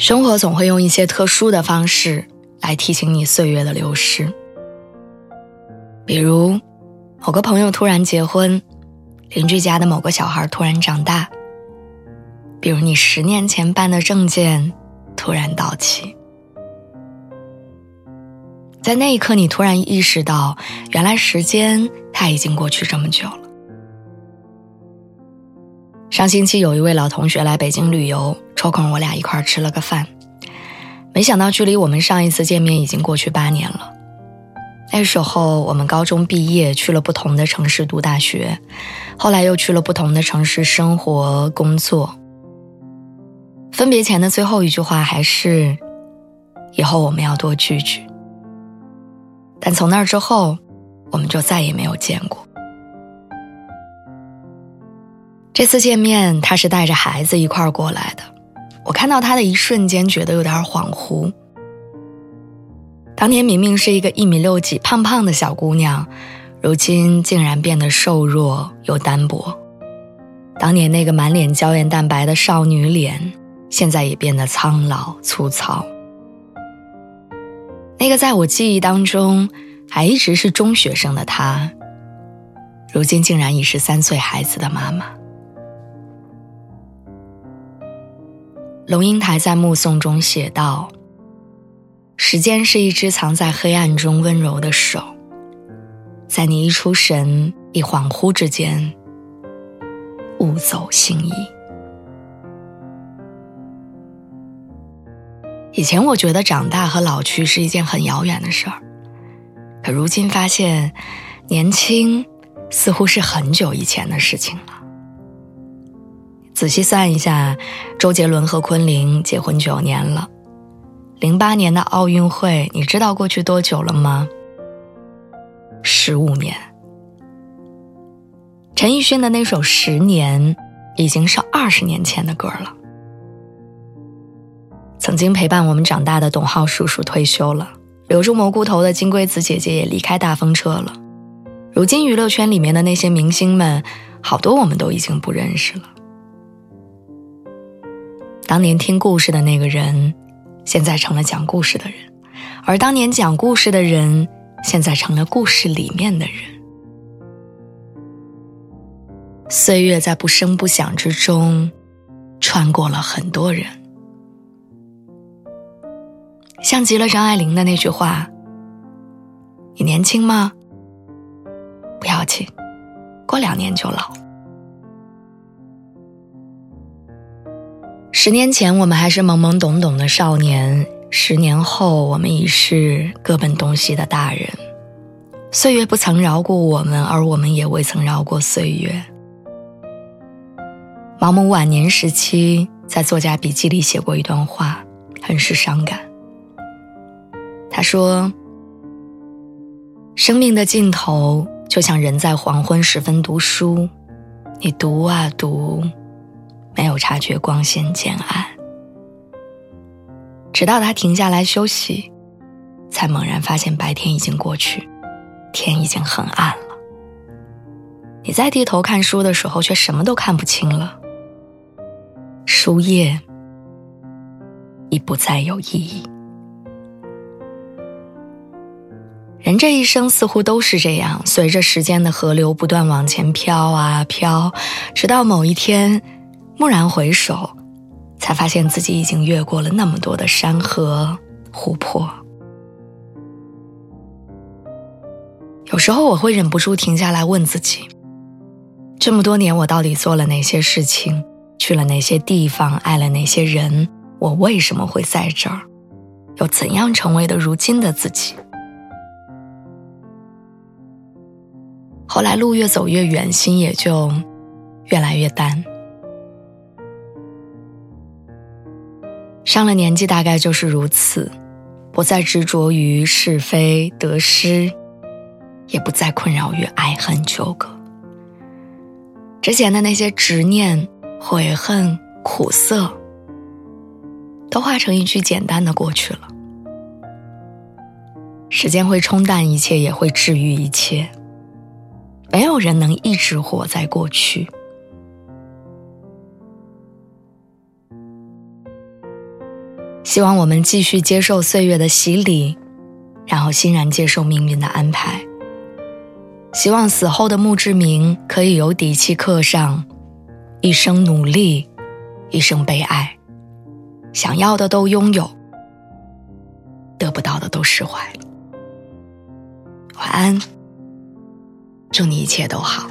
生活总会用一些特殊的方式来提醒你岁月的流逝，比如某个朋友突然结婚，邻居家的某个小孩突然长大，比如你十年前办的证件突然到期，在那一刻，你突然意识到，原来时间它已经过去这么久了。上星期有一位老同学来北京旅游。抽空我俩一块吃了个饭，没想到距离我们上一次见面已经过去八年了。那时候我们高中毕业，去了不同的城市读大学，后来又去了不同的城市生活工作。分别前的最后一句话还是“以后我们要多聚聚”，但从那之后，我们就再也没有见过。这次见面，他是带着孩子一块过来的。我看到她的一瞬间，觉得有点恍惚。当年明明是一个一米六几、胖胖的小姑娘，如今竟然变得瘦弱又单薄。当年那个满脸胶原蛋白的少女脸，现在也变得苍老粗糙。那个在我记忆当中还一直是中学生的她，如今竟然已是三岁孩子的妈妈。龙应台在《目送》中写道：“时间是一只藏在黑暗中温柔的手，在你一出神、一恍惚之间，悟走心意。”以前我觉得长大和老去是一件很遥远的事儿，可如今发现，年轻似乎是很久以前的事情了。仔细算一下，周杰伦和昆凌结婚九年了。零八年的奥运会，你知道过去多久了吗？十五年。陈奕迅的那首《十年》，已经是二十年前的歌了。曾经陪伴我们长大的董浩叔叔退休了，留住蘑菇头的金龟子姐姐也离开大风车了。如今娱乐圈里面的那些明星们，好多我们都已经不认识了。当年听故事的那个人，现在成了讲故事的人；而当年讲故事的人，现在成了故事里面的人。岁月在不声不响之中，穿过了很多人，像极了张爱玲的那句话：“你年轻吗？不要紧，过两年就老。”十年前，我们还是懵懵懂懂的少年；十年后，我们已是各奔东西的大人。岁月不曾饶过我们，而我们也未曾饶过岁月。毛姆晚年时期在作家笔记里写过一段话，很是伤感。他说：“生命的尽头，就像人在黄昏时分读书，你读啊读。”有察觉光线渐暗，直到他停下来休息，才猛然发现白天已经过去，天已经很暗了。你再低头看书的时候，却什么都看不清了。书页已不再有意义。人这一生似乎都是这样，随着时间的河流不断往前飘啊飘，直到某一天。蓦然回首，才发现自己已经越过了那么多的山河湖泊。有时候我会忍不住停下来问自己：这么多年，我到底做了哪些事情？去了哪些地方？爱了哪些人？我为什么会在这儿？又怎样成为了如今的自己？后来路越走越远，心也就越来越淡。上了年纪，大概就是如此，不再执着于是非得失，也不再困扰于爱恨纠葛。之前的那些执念、悔恨、苦涩，都化成一句简单的过去了。时间会冲淡一切，也会治愈一切。没有人能一直活在过去。希望我们继续接受岁月的洗礼，然后欣然接受命运的安排。希望死后的墓志铭可以有底气刻上：一生努力，一生被爱，想要的都拥有，得不到的都释怀。晚安，祝你一切都好。